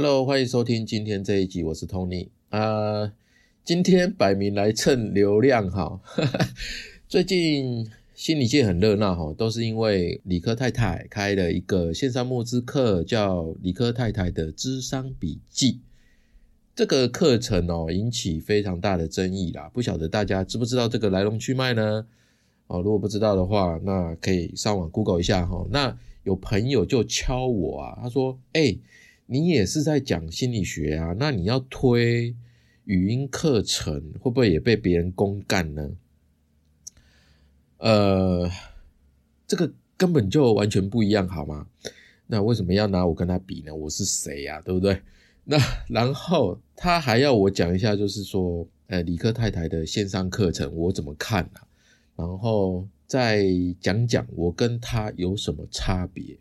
Hello，欢迎收听今天这一集，我是 Tony 啊。今天摆明来蹭流量哈。最近心理界很热闹哈，都是因为理科太太开了一个线上募资课，叫理科太太的智商笔记。这个课程哦，引起非常大的争议啦。不晓得大家知不知道这个来龙去脉呢？哦，如果不知道的话，那可以上网 Google 一下哈。那有朋友就敲我啊，他说：“哎。”你也是在讲心理学啊？那你要推语音课程，会不会也被别人公干呢？呃，这个根本就完全不一样，好吗？那为什么要拿我跟他比呢？我是谁呀？对不对？那然后他还要我讲一下，就是说，呃，理科太太的线上课程我怎么看啊？然后再讲讲我跟他有什么差别。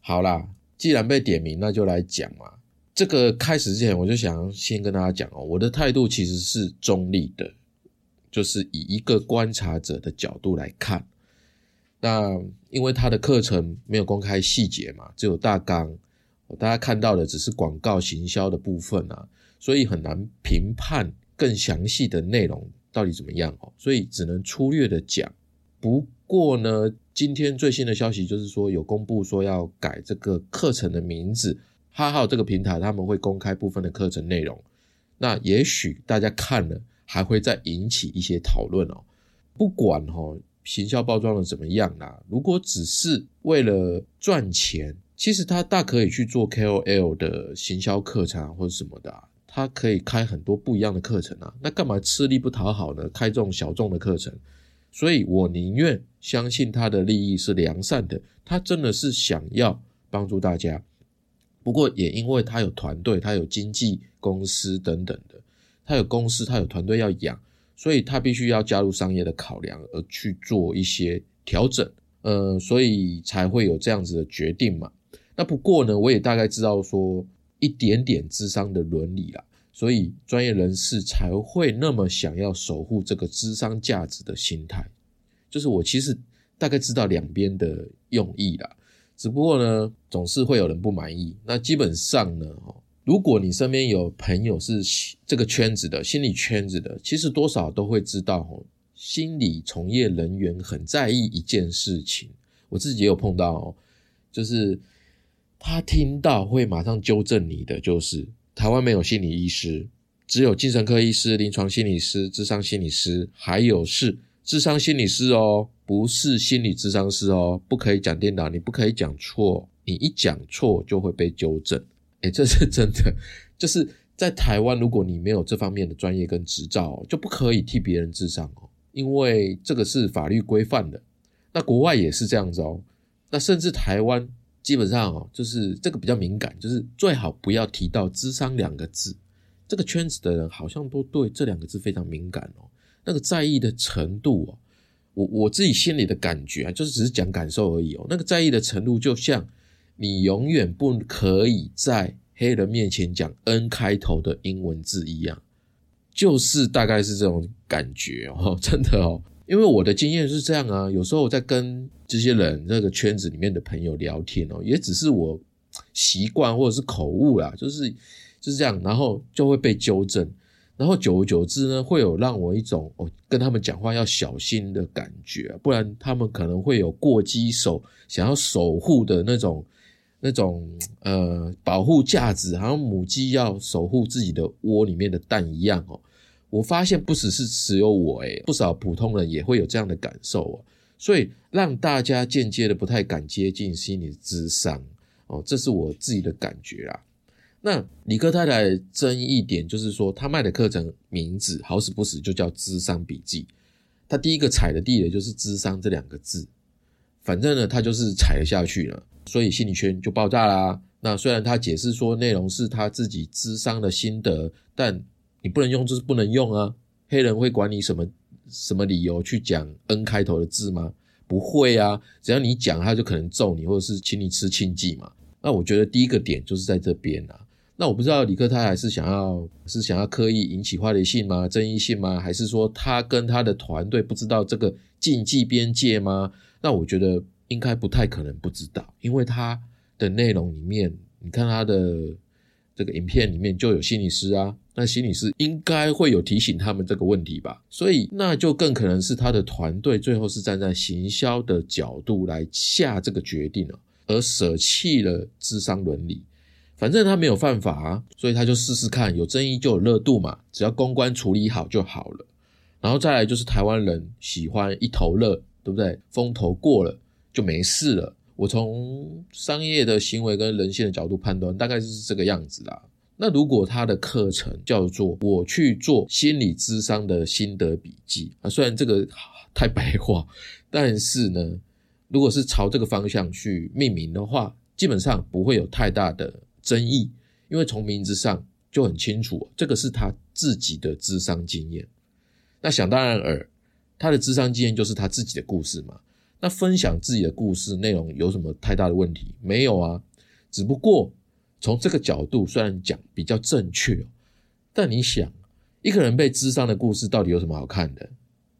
好啦。既然被点名，那就来讲嘛。这个开始之前，我就想先跟大家讲哦，我的态度其实是中立的，就是以一个观察者的角度来看。那因为他的课程没有公开细节嘛，只有大纲，大家看到的只是广告行销的部分啊，所以很难评判更详细的内容到底怎么样哦，所以只能粗略的讲。不过呢。今天最新的消息就是说，有公布说要改这个课程的名字。哈哈这个平台他们会公开部分的课程内容，那也许大家看了还会再引起一些讨论哦。不管哈行销包装的怎么样啦，如果只是为了赚钱，其实他大可以去做 KOL 的行销课程或者什么的，他可以开很多不一样的课程啊。那干嘛吃力不讨好呢？开这种小众的课程？所以我宁愿相信他的利益是良善的，他真的是想要帮助大家。不过也因为他有团队，他有经纪公司等等的，他有公司，他有团队要养，所以他必须要加入商业的考量而去做一些调整。呃，所以才会有这样子的决定嘛。那不过呢，我也大概知道说一点点智商的伦理啦。所以专业人士才会那么想要守护这个智商价值的心态，就是我其实大概知道两边的用意啦，只不过呢，总是会有人不满意。那基本上呢，如果你身边有朋友是这个圈子的心理圈子的，其实多少都会知道，心理从业人员很在意一件事情，我自己也有碰到，就是他听到会马上纠正你的，就是。台湾没有心理医师，只有精神科医师、临床心理师、智商心理师，还有是智商心理师哦，不是心理智商师哦，不可以讲颠倒，你不可以讲错，你一讲错就会被纠正。诶这是真的，就是在台湾，如果你没有这方面的专业跟执照，就不可以替别人智商哦，因为这个是法律规范的。那国外也是这样子哦，那甚至台湾。基本上哦，就是这个比较敏感，就是最好不要提到“智商”两个字。这个圈子的人好像都对这两个字非常敏感哦，那个在意的程度哦，我我自己心里的感觉啊，就是只是讲感受而已哦。那个在意的程度，就像你永远不可以在黑人面前讲 N 开头的英文字一样，就是大概是这种感觉哦，真的哦。因为我的经验是这样啊，有时候我在跟这些人那个圈子里面的朋友聊天哦，也只是我习惯或者是口误啦，就是就是这样，然后就会被纠正，然后久而久之呢，会有让我一种哦跟他们讲话要小心的感觉，不然他们可能会有过激手想要守护的那种那种呃保护价值，好像母鸡要守护自己的窝里面的蛋一样哦。我发现不只是只有我诶，不少普通人也会有这样的感受哦，所以让大家间接的不太敢接近心理智商哦，这是我自己的感觉啦。那李克太太争议点就是说，他卖的课程名字好死不死就叫智商笔记，他第一个踩的地雷就是智商这两个字，反正呢他就是踩了下去了，所以心理圈就爆炸啦。那虽然他解释说内容是他自己智商的心得，但你不能用就是不能用啊！黑人会管你什么什么理由去讲 N 开头的字吗？不会啊！只要你讲，他就可能揍你，或者是请你吃庆忌嘛。那我觉得第一个点就是在这边啊。那我不知道李克泰还是想要是想要刻意引起话题性吗？争议性吗？还是说他跟他的团队不知道这个禁忌边界吗？那我觉得应该不太可能不知道，因为他的内容里面，你看他的。这个影片里面就有心理师啊，那心理师应该会有提醒他们这个问题吧，所以那就更可能是他的团队最后是站在行销的角度来下这个决定了，而舍弃了智商伦理。反正他没有犯法啊，所以他就试试看，有争议就有热度嘛，只要公关处理好就好了。然后再来就是台湾人喜欢一头热，对不对？风头过了就没事了。我从商业的行为跟人性的角度判断，大概就是这个样子啦。那如果他的课程叫做“我去做心理咨商的心得笔记”啊，虽然这个太白话，但是呢，如果是朝这个方向去命名的话，基本上不会有太大的争议，因为从名字上就很清楚，这个是他自己的智商经验。那想当然尔，他的智商经验就是他自己的故事嘛。那分享自己的故事内容有什么太大的问题？没有啊，只不过从这个角度虽然讲比较正确，但你想，一个人被智商的故事到底有什么好看的？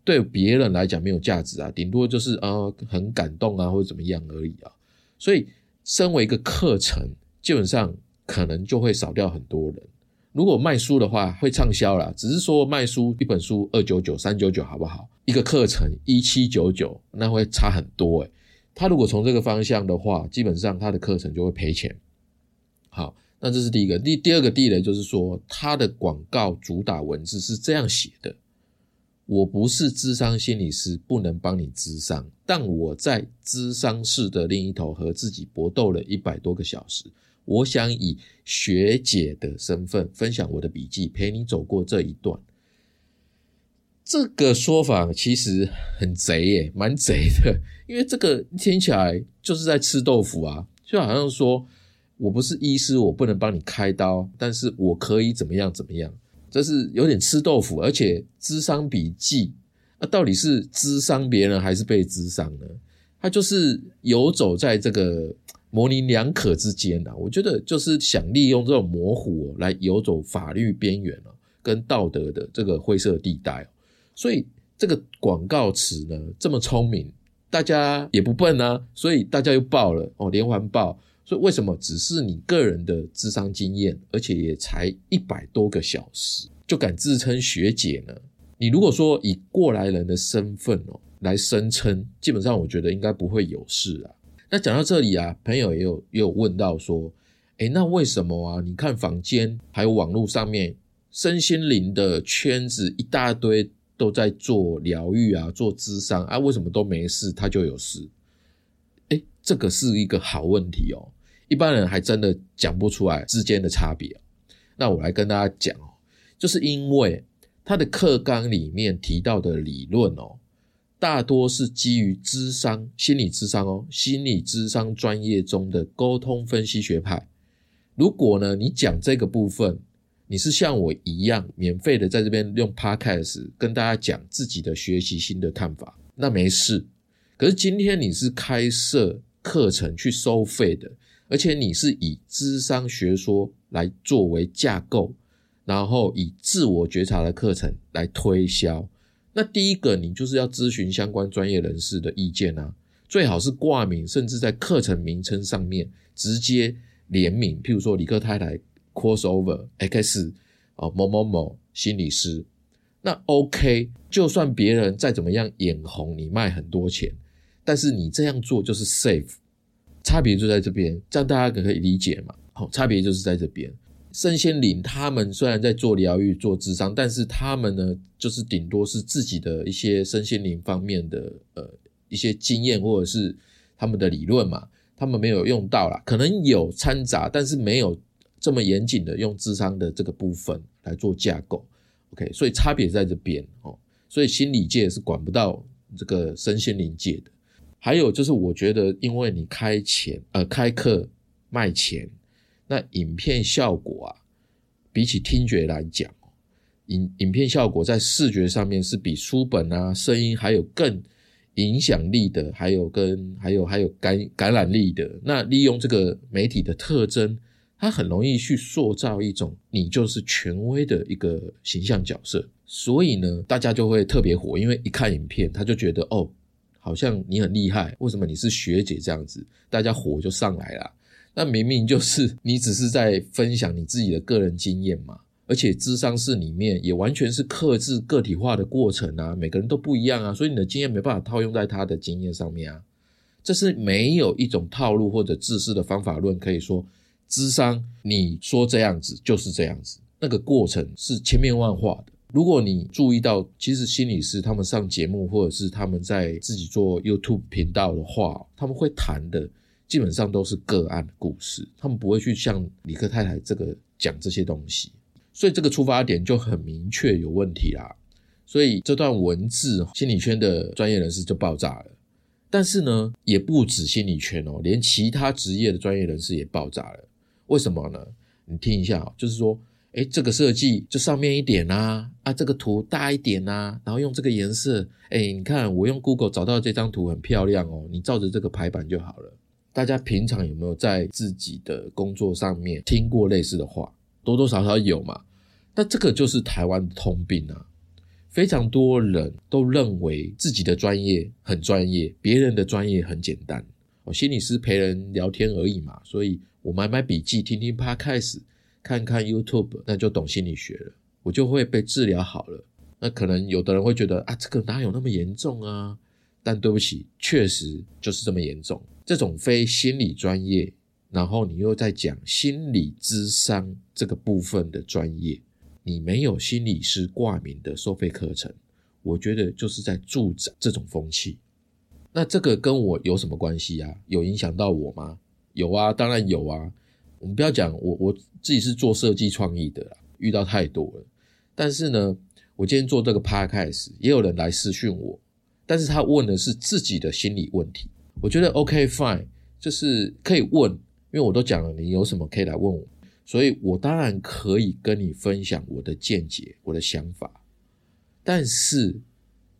对别人来讲没有价值啊，顶多就是啊很感动啊或者怎么样而已啊。所以，身为一个课程，基本上可能就会少掉很多人。如果卖书的话，会畅销啦。只是说卖书一本书二九九、三九九，好不好？一个课程一七九九，那会差很多诶。他如果从这个方向的话，基本上他的课程就会赔钱。好，那这是第一个。第第二个地雷就是说，他的广告主打文字是这样写的：我不是智商心理师，不能帮你智商，但我在智商室的另一头和自己搏斗了一百多个小时。我想以学姐的身份分享我的笔记，陪你走过这一段。这个说法其实很贼耶，蛮贼的。因为这个听起来就是在吃豆腐啊，就好像说我不是医师，我不能帮你开刀，但是我可以怎么样怎么样，这是有点吃豆腐。而且智商笔记，那到底是智商别人还是被智商呢？他就是游走在这个。模棱两可之间啊，我觉得就是想利用这种模糊来游走法律边缘，跟道德的这个灰色地带。所以这个广告词呢这么聪明，大家也不笨啊，所以大家又报了哦，连环报。所以为什么只是你个人的智商经验，而且也才一百多个小时，就敢自称学姐呢？你如果说以过来人的身份哦来声称，基本上我觉得应该不会有事啊。那讲到这里啊，朋友也有也有问到说，诶，那为什么啊？你看坊间还有网络上面身心灵的圈子一大堆都在做疗愈啊，做智商啊，为什么都没事，他就有事？诶，这个是一个好问题哦，一般人还真的讲不出来之间的差别。那我来跟大家讲哦，就是因为他的课纲里面提到的理论哦。大多是基于智商、心理智商哦，心理智商专业中的沟通分析学派。如果呢，你讲这个部分，你是像我一样免费的在这边用 Podcast 跟大家讲自己的学习新的看法，那没事。可是今天你是开设课程去收费的，而且你是以智商学说来作为架构，然后以自我觉察的课程来推销。那第一个，你就是要咨询相关专业人士的意见啊，最好是挂名，甚至在课程名称上面直接联名，譬如说李克太太 crossover X 哦某某某心理师，那 OK，就算别人再怎么样眼红你卖很多钱，但是你这样做就是 safe，差别就在这边，这样大家可以理解嘛？好，差别就是在这边。身心灵，他们虽然在做疗愈、做智商，但是他们呢，就是顶多是自己的一些身心灵方面的呃一些经验，或者是他们的理论嘛，他们没有用到啦，可能有掺杂，但是没有这么严谨的用智商的这个部分来做架构。OK，所以差别在这边哦，所以心理界是管不到这个身心灵界的。还有就是，我觉得因为你开钱呃开课卖钱。那影片效果啊，比起听觉来讲，影影片效果在视觉上面是比书本啊、声音还有更影响力的，还有跟还有还有感感染力的。那利用这个媒体的特征，它很容易去塑造一种你就是权威的一个形象角色。所以呢，大家就会特别火，因为一看影片，他就觉得哦，好像你很厉害，为什么你是学姐这样子？大家火就上来了。那明明就是 你只是在分享你自己的个人经验嘛，而且智商室里面也完全是克制个体化的过程啊，每个人都不一样啊，所以你的经验没办法套用在他的经验上面啊。这是没有一种套路或者自私的方法论可以说智商你说这样子就是这样子，那个过程是千变万化的。如果你注意到，其实心理师他们上节目或者是他们在自己做 YouTube 频道的话，他们会谈的基本上都是个案故事，他们不会去像李克太太这个讲这些东西，所以这个出发点就很明确有问题啦。所以这段文字，心理圈的专业人士就爆炸了。但是呢，也不止心理圈哦，连其他职业的专业人士也爆炸了。为什么呢？你听一下，就是说。哎，这个设计就上面一点呐，啊，这个图大一点呐，然后用这个颜色，哎，你看我用 Google 找到这张图很漂亮哦，你照着这个排版就好了。大家平常有没有在自己的工作上面听过类似的话？多多少少有嘛。那这个就是台湾的通病啊，非常多人都认为自己的专业很专业，别人的专业很简单。我心理师陪人聊天而已嘛，所以我买买笔记，听听 Podcast。看看 YouTube，那就懂心理学了，我就会被治疗好了。那可能有的人会觉得啊，这个哪有那么严重啊？但对不起，确实就是这么严重。这种非心理专业，然后你又在讲心理智商这个部分的专业，你没有心理师挂名的收费课程，我觉得就是在助长这种风气。那这个跟我有什么关系啊？有影响到我吗？有啊，当然有啊。我们不要讲我我自己是做设计创意的啦，遇到太多了。但是呢，我今天做这个 podcast，也有人来私讯我，但是他问的是自己的心理问题。我觉得 OK fine，就是可以问，因为我都讲了，你有什么可以来问我，所以我当然可以跟你分享我的见解、我的想法。但是，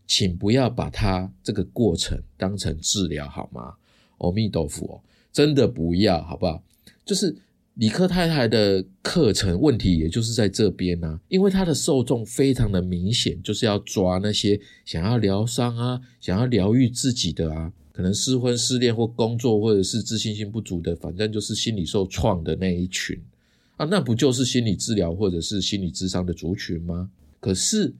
请不要把它这个过程当成治疗好吗？阿弥陀佛，真的不要，好不好？就是。李克太太的课程问题，也就是在这边呢，因为他的受众非常的明显，就是要抓那些想要疗伤啊、想要疗愈自己的啊，可能失婚、失恋或工作，或者是自信心不足的，反正就是心理受创的那一群啊，那不就是心理治疗或者是心理智商的族群吗？可是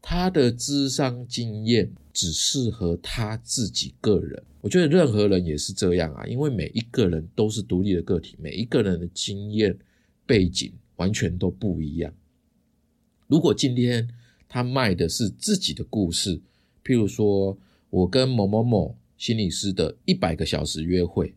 他的智商经验只适合他自己个人。我觉得任何人也是这样啊，因为每一个人都是独立的个体，每一个人的经验背景完全都不一样。如果今天他卖的是自己的故事，譬如说我跟某某某心理师的一百个小时约会，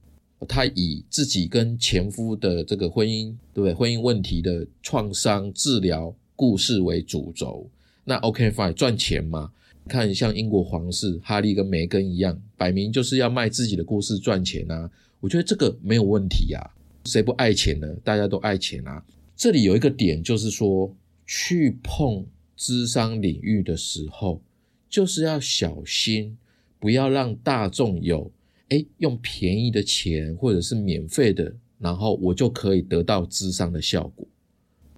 他以自己跟前夫的这个婚姻，对不对？婚姻问题的创伤治疗故事为主轴，那 OK fine，赚钱嘛。看，像英国皇室哈利跟梅根一样，摆明就是要卖自己的故事赚钱啊！我觉得这个没有问题啊，谁不爱钱呢？大家都爱钱啊！这里有一个点，就是说去碰智商领域的时候，就是要小心，不要让大众有哎用便宜的钱或者是免费的，然后我就可以得到智商的效果，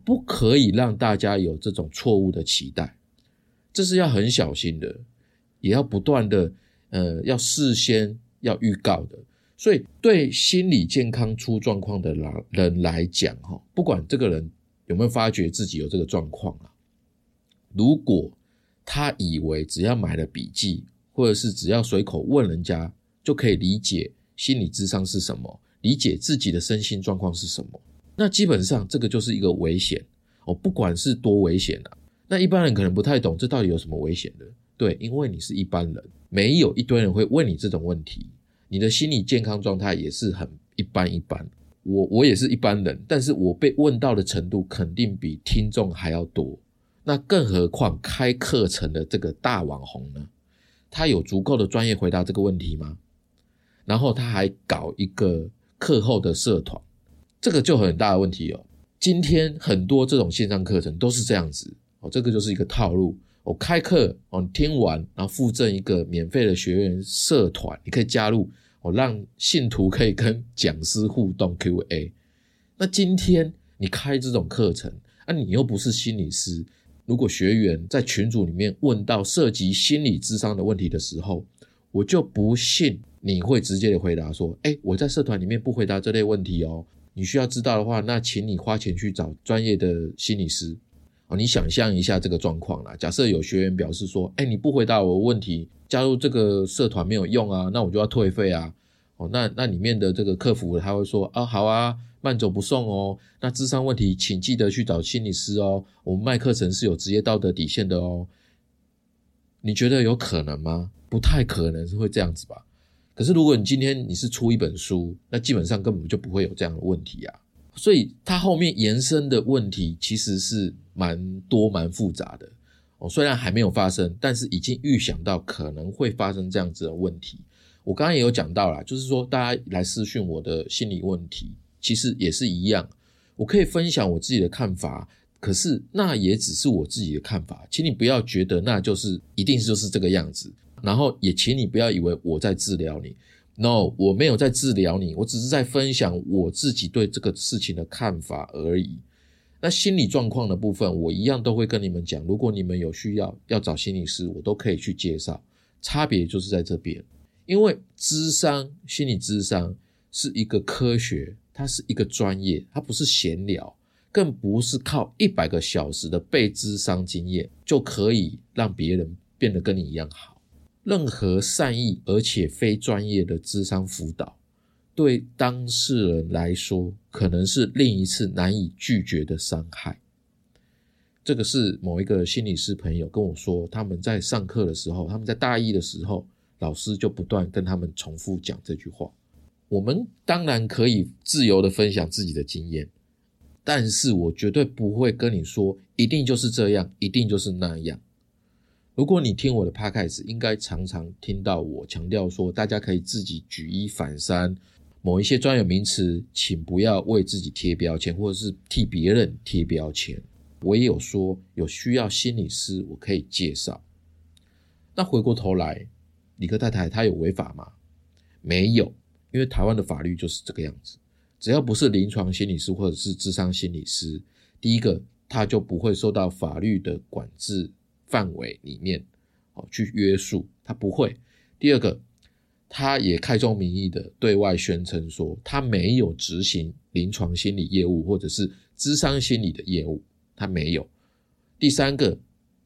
不可以让大家有这种错误的期待。这是要很小心的，也要不断的，呃，要事先要预告的。所以，对心理健康出状况的人人来讲，哈，不管这个人有没有发觉自己有这个状况啊，如果他以为只要买了笔记，或者是只要随口问人家就可以理解心理智商是什么，理解自己的身心状况是什么，那基本上这个就是一个危险哦，不管是多危险啊。那一般人可能不太懂，这到底有什么危险的？对，因为你是一般人，没有一堆人会问你这种问题。你的心理健康状态也是很一般一般。我我也是一般人，但是我被问到的程度肯定比听众还要多。那更何况开课程的这个大网红呢？他有足够的专业回答这个问题吗？然后他还搞一个课后的社团，这个就很大的问题哦。今天很多这种线上课程都是这样子。哦，这个就是一个套路。我开课，哦，听完，然后附赠一个免费的学员社团，你可以加入，我让信徒可以跟讲师互动 Q&A。那今天你开这种课程，啊，你又不是心理师，如果学员在群组里面问到涉及心理智商的问题的时候，我就不信你会直接的回答说：“哎，我在社团里面不回答这类问题哦。你需要知道的话，那请你花钱去找专业的心理师。”哦，你想象一下这个状况啦。假设有学员表示说：“哎，你不回答我问题，加入这个社团没有用啊，那我就要退费啊。”哦，那那里面的这个客服他会说：“啊，好啊，慢走不送哦。那智商问题，请记得去找心理师哦。我们卖课程是有职业道德底线的哦。”你觉得有可能吗？不太可能是会这样子吧。可是如果你今天你是出一本书，那基本上根本就不会有这样的问题啊。所以它后面延伸的问题其实是蛮多蛮复杂的哦。虽然还没有发生，但是已经预想到可能会发生这样子的问题。我刚刚也有讲到啦，就是说大家来私讯我的心理问题，其实也是一样。我可以分享我自己的看法，可是那也只是我自己的看法，请你不要觉得那就是一定就是这个样子。然后也请你不要以为我在治疗你。No，我没有在治疗你，我只是在分享我自己对这个事情的看法而已。那心理状况的部分，我一样都会跟你们讲。如果你们有需要要找心理师，我都可以去介绍。差别就是在这边，因为智商心理智商是一个科学，它是一个专业，它不是闲聊，更不是靠一百个小时的被智商经验就可以让别人变得跟你一样好。任何善意而且非专业的智商辅导，对当事人来说，可能是另一次难以拒绝的伤害。这个是某一个心理师朋友跟我说，他们在上课的时候，他们在大一的时候，老师就不断跟他们重复讲这句话。我们当然可以自由的分享自己的经验，但是我绝对不会跟你说，一定就是这样，一定就是那样。如果你听我的 podcast，应该常常听到我强调说，大家可以自己举一反三，某一些专有名词，请不要为自己贴标签，或者是替别人贴标签。我也有说，有需要心理师，我可以介绍。那回过头来，李克太太她有违法吗？没有，因为台湾的法律就是这个样子，只要不是临床心理师或者是智商心理师，第一个他就不会受到法律的管制。范围里面，哦，去约束他不会。第二个，他也开宗明义的对外宣称说，他没有执行临床心理业务或者是智商心理的业务，他没有。第三个，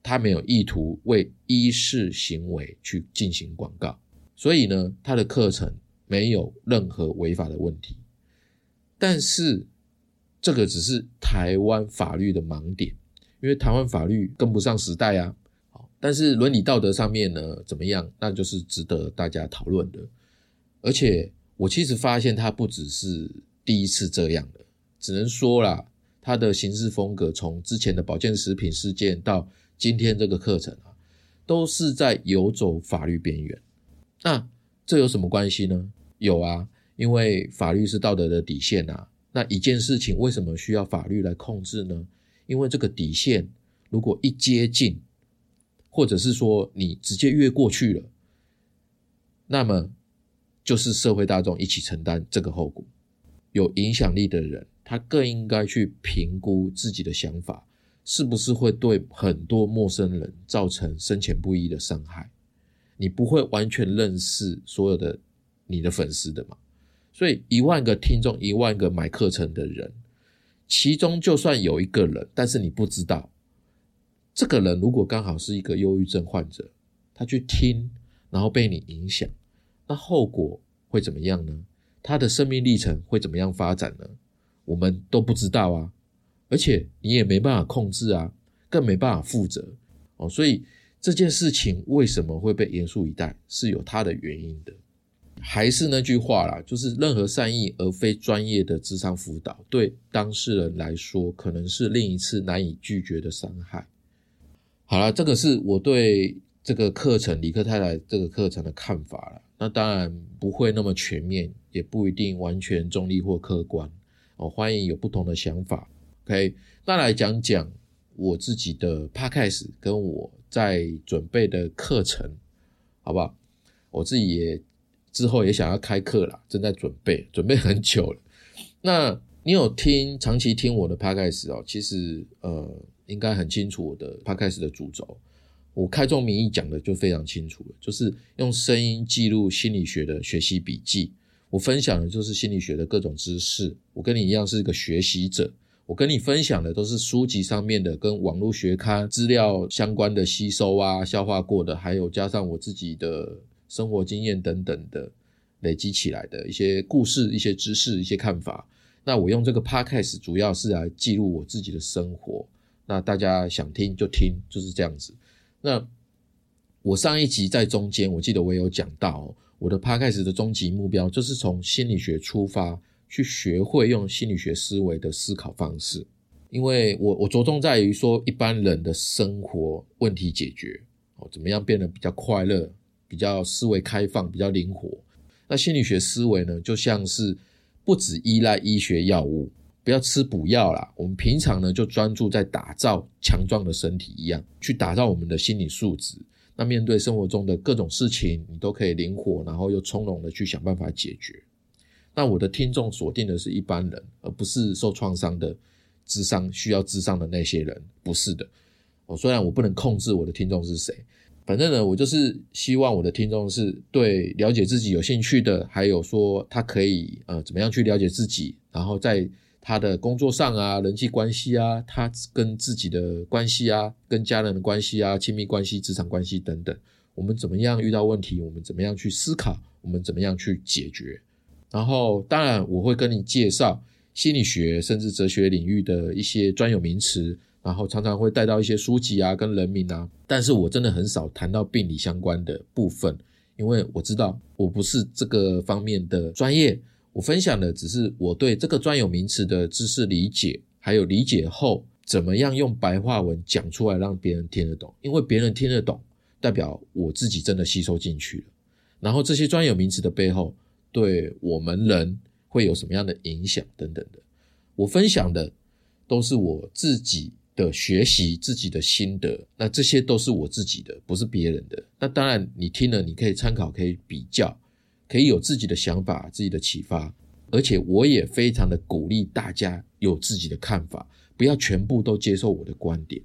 他没有意图为医事行为去进行广告，所以呢，他的课程没有任何违法的问题。但是，这个只是台湾法律的盲点。因为台湾法律跟不上时代啊，但是伦理道德上面呢怎么样，那就是值得大家讨论的。而且我其实发现他不只是第一次这样的，只能说啦，他的行事风格从之前的保健食品事件到今天这个课程啊，都是在游走法律边缘。那这有什么关系呢？有啊，因为法律是道德的底线啊。那一件事情为什么需要法律来控制呢？因为这个底线，如果一接近，或者是说你直接越过去了，那么就是社会大众一起承担这个后果。有影响力的人，他更应该去评估自己的想法是不是会对很多陌生人造成深浅不一的伤害。你不会完全认识所有的你的粉丝的嘛？所以一万个听众，一万个买课程的人。其中就算有一个人，但是你不知道，这个人如果刚好是一个忧郁症患者，他去听，然后被你影响，那后果会怎么样呢？他的生命历程会怎么样发展呢？我们都不知道啊，而且你也没办法控制啊，更没办法负责哦。所以这件事情为什么会被严肃以待，是有它的原因的。还是那句话啦，就是任何善意而非专业的智商辅导，对当事人来说，可能是另一次难以拒绝的伤害。好了，这个是我对这个课程李克太太这个课程的看法了。那当然不会那么全面，也不一定完全中立或客观。哦，欢迎有不同的想法。OK，那来讲讲我自己的 Podcast 跟我在准备的课程，好不好？我自己也。之后也想要开课了，正在准备，准备很久了。那你有听长期听我的 podcast 哦？其实呃，应该很清楚我的 podcast 的主轴。我开宗明义讲的就非常清楚了，就是用声音记录心理学的学习笔记。我分享的就是心理学的各种知识。我跟你一样是一个学习者，我跟你分享的都是书籍上面的跟网络学刊资料相关的吸收啊、消化过的，还有加上我自己的生活经验等等的累积起来的一些故事、一些知识、一些看法。那我用这个 podcast 主要是来记录我自己的生活。那大家想听就听，就是这样子。那我上一集在中间，我记得我也有讲到。我的帕开始的终极目标就是从心理学出发，去学会用心理学思维的思考方式。因为我我着重在于说一般人的生活问题解决哦，怎么样变得比较快乐、比较思维开放、比较灵活。那心理学思维呢，就像是不只依赖医学药物，不要吃补药啦。我们平常呢就专注在打造强壮的身体一样，去打造我们的心理素质。那面对生活中的各种事情，你都可以灵活，然后又从容的去想办法解决。那我的听众锁定的是一般人，而不是受创伤的智商需要智商的那些人，不是的。哦，虽然我不能控制我的听众是谁，反正呢，我就是希望我的听众是对了解自己有兴趣的，还有说他可以呃怎么样去了解自己，然后再。他的工作上啊，人际关系啊，他跟自己的关系啊，跟家人的关系啊，亲密关系、职场关系等等，我们怎么样遇到问题，我们怎么样去思考，我们怎么样去解决。然后，当然我会跟你介绍心理学甚至哲学领域的一些专有名词，然后常常会带到一些书籍啊，跟人名啊。但是我真的很少谈到病理相关的部分，因为我知道我不是这个方面的专业。我分享的只是我对这个专有名词的知识理解，还有理解后怎么样用白话文讲出来让别人听得懂。因为别人听得懂，代表我自己真的吸收进去了。然后这些专有名词的背后，对我们人会有什么样的影响等等的，我分享的都是我自己的学习、自己的心得。那这些都是我自己的，不是别人的。那当然，你听了你可以参考，可以比较。可以有自己的想法、自己的启发，而且我也非常的鼓励大家有自己的看法，不要全部都接受我的观点。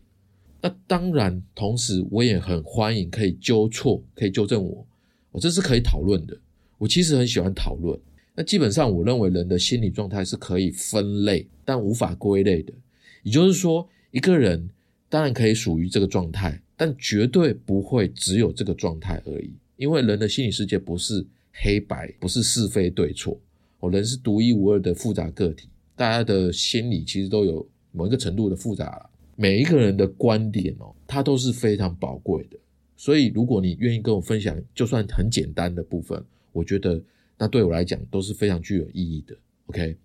那当然，同时我也很欢迎可以纠错、可以纠正我，我这是可以讨论的。我其实很喜欢讨论。那基本上，我认为人的心理状态是可以分类，但无法归类的。也就是说，一个人当然可以属于这个状态，但绝对不会只有这个状态而已，因为人的心理世界不是。黑白不是是非对错，哦，人是独一无二的复杂个体，大家的心理其实都有某一个程度的复杂，每一个人的观点哦，它都是非常宝贵的。所以，如果你愿意跟我分享，就算很简单的部分，我觉得那对我来讲都是非常具有意义的。OK，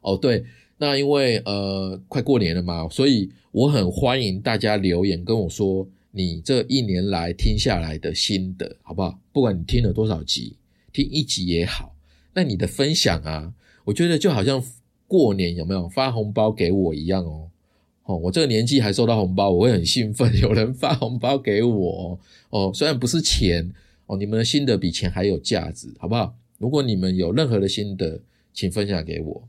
哦，对，那因为呃快过年了嘛，所以我很欢迎大家留言跟我说。你这一年来听下来的心得，好不好？不管你听了多少集，听一集也好，那你的分享啊，我觉得就好像过年有没有发红包给我一样哦。哦，我这个年纪还收到红包，我会很兴奋。有人发红包给我哦，哦虽然不是钱哦，你们的心得比钱还有价值，好不好？如果你们有任何的心得，请分享给我。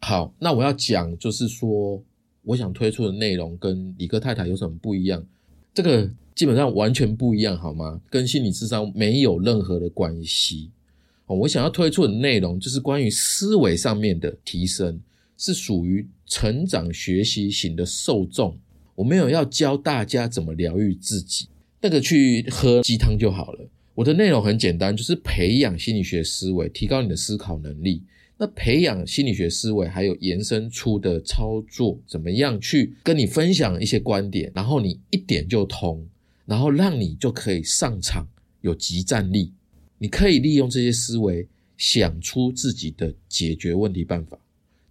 好，那我要讲就是说，我想推出的内容跟李哥太太有什么不一样？这个基本上完全不一样，好吗？跟心理智商没有任何的关系。我想要推出的内容就是关于思维上面的提升，是属于成长学习型的受众。我没有要教大家怎么疗愈自己，那个去喝鸡汤就好了。我的内容很简单，就是培养心理学思维，提高你的思考能力。那培养心理学思维，还有延伸出的操作，怎么样去跟你分享一些观点，然后你一点就通，然后让你就可以上场有即战力。你可以利用这些思维，想出自己的解决问题办法，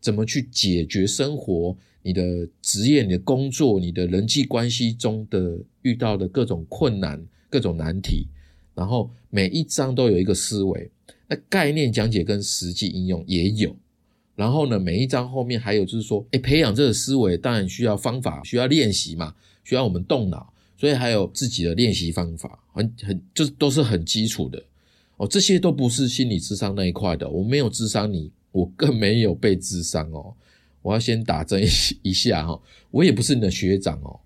怎么去解决生活、你的职业、你的工作、你的人际关系中的遇到的各种困难、各种难题，然后每一章都有一个思维。那概念讲解跟实际应用也有，然后呢，每一章后面还有就是说，哎，培养这个思维当然需要方法，需要练习嘛，需要我们动脑，所以还有自己的练习方法，很很就都是很基础的哦。这些都不是心理智商那一块的，我没有智商你，我更没有被智商哦。我要先打针一 下哈，我也不是你的学长哦，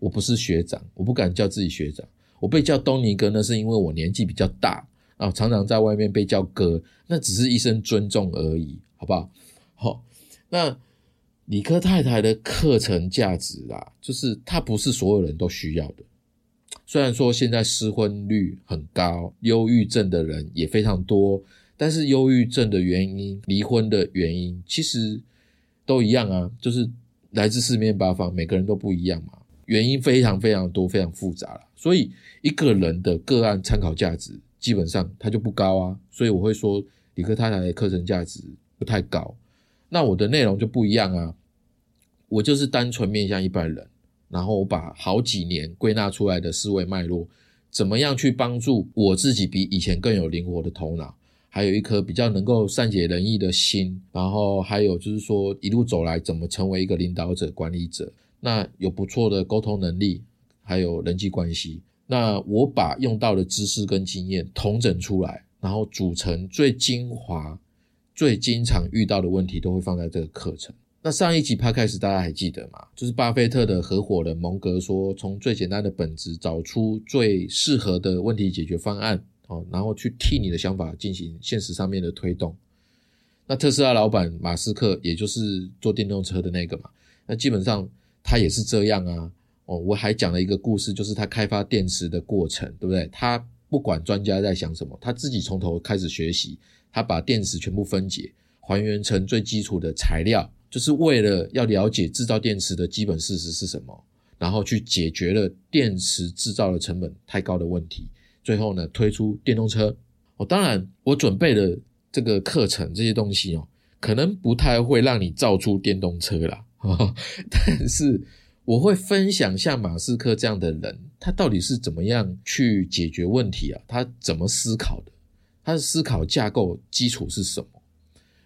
我不是学长，我不敢叫自己学长。我被叫东尼哥，那是因为我年纪比较大啊，常常在外面被叫哥，那只是一声尊重而已，好不好？好，那理科太太的课程价值啊，就是它不是所有人都需要的。虽然说现在失婚率很高，忧郁症的人也非常多，但是忧郁症的原因、离婚的原因，其实都一样啊，就是来自四面八方，每个人都不一样嘛。原因非常非常多，非常复杂了，所以一个人的个案参考价值基本上它就不高啊，所以我会说理科太太的课程价值不太高。那我的内容就不一样啊，我就是单纯面向一般人，然后我把好几年归纳出来的思维脉络，怎么样去帮助我自己比以前更有灵活的头脑，还有一颗比较能够善解人意的心，然后还有就是说一路走来怎么成为一个领导者、管理者。那有不错的沟通能力，还有人际关系。那我把用到的知识跟经验统整出来，然后组成最精华、最经常遇到的问题，都会放在这个课程。那上一集 p 开始，大家还记得吗？就是巴菲特的合伙人蒙格说，从最简单的本质找出最适合的问题解决方案，哦，然后去替你的想法进行现实上面的推动。那特斯拉老板马斯克，也就是做电动车的那个嘛，那基本上。他也是这样啊，哦，我还讲了一个故事，就是他开发电池的过程，对不对？他不管专家在想什么，他自己从头开始学习，他把电池全部分解，还原成最基础的材料，就是为了要了解制造电池的基本事实是什么，然后去解决了电池制造的成本太高的问题，最后呢推出电动车。哦，当然我准备的这个课程这些东西哦，可能不太会让你造出电动车啦。但是我会分享像马斯克这样的人，他到底是怎么样去解决问题啊？他怎么思考的？他的思考架构基础是什么？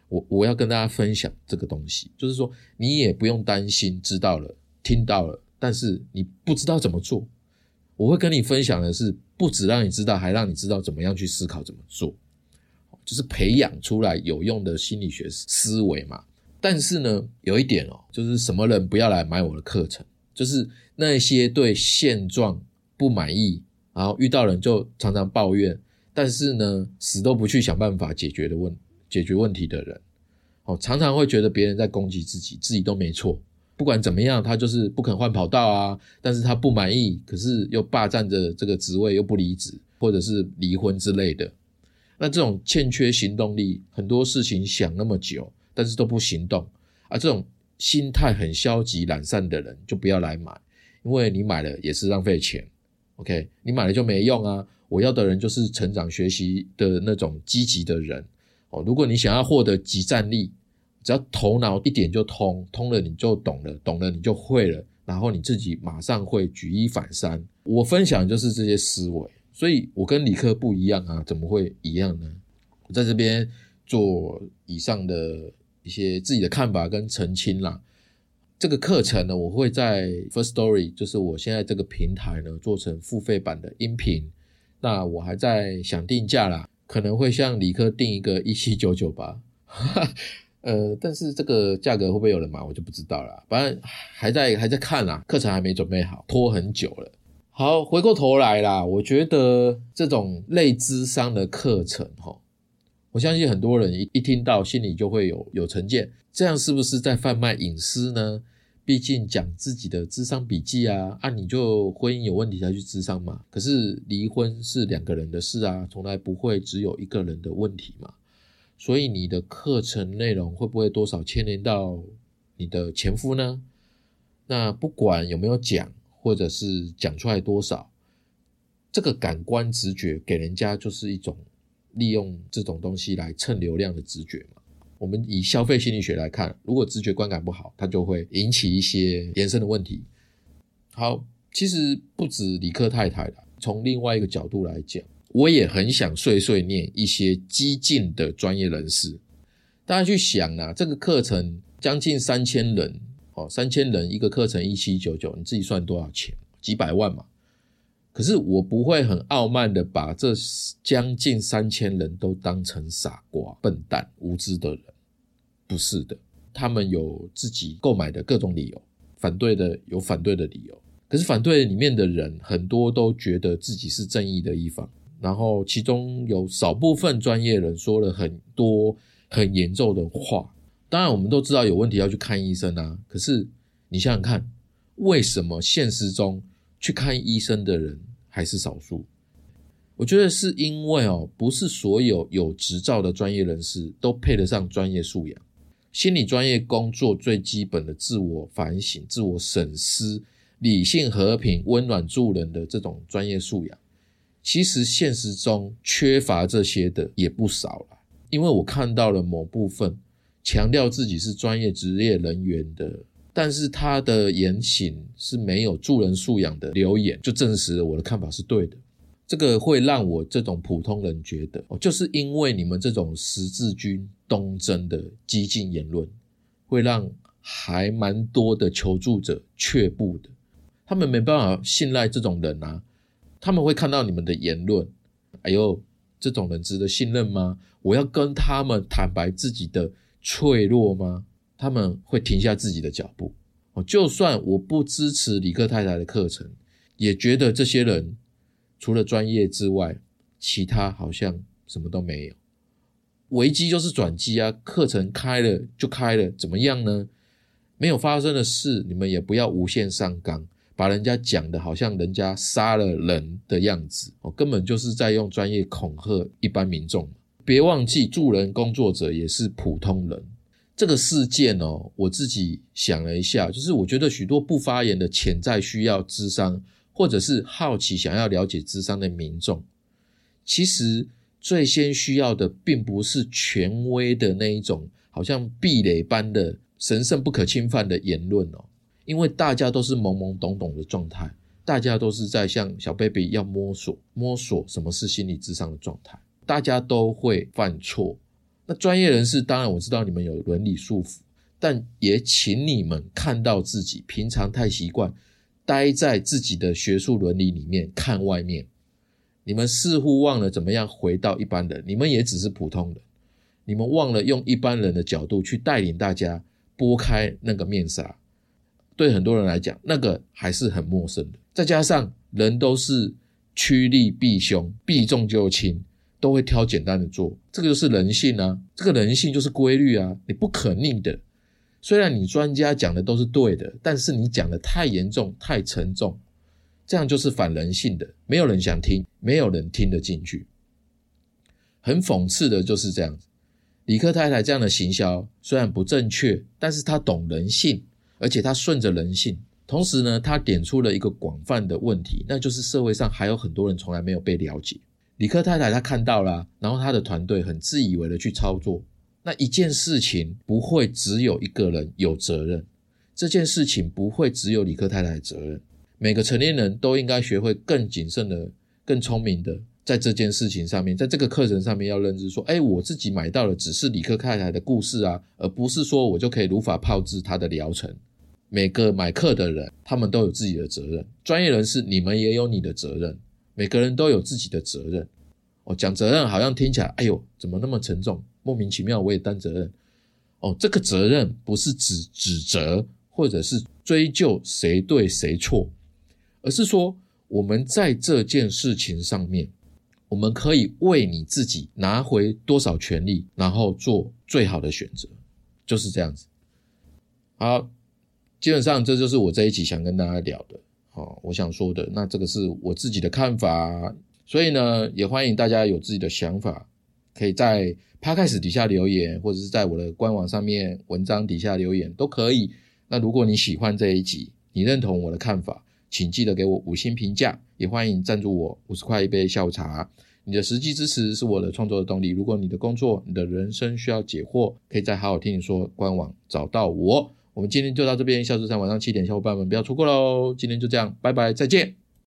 我我要跟大家分享这个东西，就是说你也不用担心知道了、听到了，但是你不知道怎么做。我会跟你分享的是，不止让你知道，还让你知道怎么样去思考、怎么做，就是培养出来有用的心理学思维嘛。但是呢，有一点哦，就是什么人不要来买我的课程，就是那些对现状不满意，然后遇到人就常常抱怨，但是呢，死都不去想办法解决的问解决问题的人，哦，常常会觉得别人在攻击自己，自己都没错。不管怎么样，他就是不肯换跑道啊，但是他不满意，可是又霸占着这个职位，又不离职，或者是离婚之类的。那这种欠缺行动力，很多事情想那么久。但是都不行动啊！这种心态很消极、懒散的人就不要来买，因为你买了也是浪费钱。OK，你买了就没用啊！我要的人就是成长、学习的那种积极的人哦。如果你想要获得集战力，只要头脑一点就通，通了你就懂了，懂了你就会了，然后你自己马上会举一反三。我分享就是这些思维，所以我跟理科不一样啊，怎么会一样呢？我在这边做以上的。一些自己的看法跟澄清啦。这个课程呢，我会在 First Story，就是我现在这个平台呢，做成付费版的音频。那我还在想定价啦，可能会向理科定一个一七九九吧。呃，但是这个价格会不会有人买，我就不知道了。反正还在还在看啦，课程还没准备好，拖很久了。好，回过头来啦，我觉得这种类智商的课程，哈。我相信很多人一一听到，心里就会有有成见，这样是不是在贩卖隐私呢？毕竟讲自己的智商笔记啊，啊，你就婚姻有问题才去智商嘛。可是离婚是两个人的事啊，从来不会只有一个人的问题嘛。所以你的课程内容会不会多少牵连到你的前夫呢？那不管有没有讲，或者是讲出来多少，这个感官直觉给人家就是一种。利用这种东西来蹭流量的直觉嘛？我们以消费心理学来看，如果直觉观感不好，它就会引起一些延伸的问题。好，其实不止理科太太啦，从另外一个角度来讲，我也很想碎碎念一些激进的专业人士。大家去想啊，这个课程将近三千人，哦，三千人一个课程一七九九，你自己算多少钱？几百万嘛。可是我不会很傲慢的把这将近三千人都当成傻瓜、笨蛋、无知的人，不是的，他们有自己购买的各种理由，反对的有反对的理由，可是反对里面的人很多都觉得自己是正义的一方，然后其中有少部分专业人说了很多很严重的话。当然，我们都知道有问题要去看医生啊。可是你想想看，为什么现实中去看医生的人还是少数？我觉得是因为哦，不是所有有执照的专业人士都配得上专业素养。心理专业工作最基本的自我反省、自我审视、理性、和平、温暖助人的这种专业素养，其实现实中缺乏这些的也不少了。因为我看到了某部分强调自己是专业职业人员的，但是他的言行是没有助人素养的留言，就证实了我的看法是对的。这个会让我这种普通人觉得，哦，就是因为你们这种十字军东征的激进言论，会让还蛮多的求助者却步的。他们没办法信赖这种人啊，他们会看到你们的言论，哎呦，这种人值得信任吗？我要跟他们坦白自己的脆弱吗？他们会停下自己的脚步。哦，就算我不支持李克太太的课程，也觉得这些人。除了专业之外，其他好像什么都没有。危机就是转机啊！课程开了就开了，怎么样呢？没有发生的事，你们也不要无限上纲，把人家讲的好像人家杀了人的样子哦，根本就是在用专业恐吓一般民众。别忘记，助人工作者也是普通人。这个事件哦，我自己想了一下，就是我觉得许多不发言的潜在需要智商。或者是好奇想要了解智商的民众，其实最先需要的并不是权威的那一种，好像壁垒般的神圣不可侵犯的言论哦，因为大家都是懵懵懂懂的状态，大家都是在像小 baby 要摸索摸索什么是心理智商的状态，大家都会犯错。那专业人士当然我知道你们有伦理束缚，但也请你们看到自己平常太习惯。待在自己的学术伦理里面看外面，你们似乎忘了怎么样回到一般人。你们也只是普通人，你们忘了用一般人的角度去带领大家拨开那个面纱。对很多人来讲，那个还是很陌生的。再加上人都是趋利避凶，避重就轻，都会挑简单的做。这个就是人性啊，这个人性就是规律啊，你不可逆的。虽然你专家讲的都是对的，但是你讲的太严重、太沉重，这样就是反人性的，没有人想听，没有人听得进去。很讽刺的就是这样子，李克太太这样的行销虽然不正确，但是他懂人性，而且他顺着人性，同时呢，他点出了一个广泛的问题，那就是社会上还有很多人从来没有被了解。李克太太她看到了，然后他的团队很自以为的去操作。那一件事情不会只有一个人有责任，这件事情不会只有李克太太的责任。每个成年人都应该学会更谨慎的、更聪明的，在这件事情上面，在这个课程上面要认知说：，哎，我自己买到的只是李克太太的故事啊，而不是说我就可以如法炮制他的疗程。每个买课的人，他们都有自己的责任。专业人士，你们也有你的责任。每个人都有自己的责任。哦，讲责任好像听起来，哎呦，怎么那么沉重？莫名其妙，我也担责任。哦，这个责任不是指指责或者是追究谁对谁错，而是说我们在这件事情上面，我们可以为你自己拿回多少权利，然后做最好的选择，就是这样子。好，基本上这就是我这一集想跟大家聊的。好，我想说的，那这个是我自己的看法。所以呢，也欢迎大家有自己的想法，可以在 Podcast 底下留言，或者是在我的官网上面文章底下留言都可以。那如果你喜欢这一集，你认同我的看法，请记得给我五星评价，也欢迎赞助我五十块一杯下午茶。你的实际支持是我的创作的动力。如果你的工作、你的人生需要解惑，可以在好好听你说官网找到我。我们今天就到这边，下周三晚上七点，小伙伴们不要错过喽。今天就这样，拜拜，再见。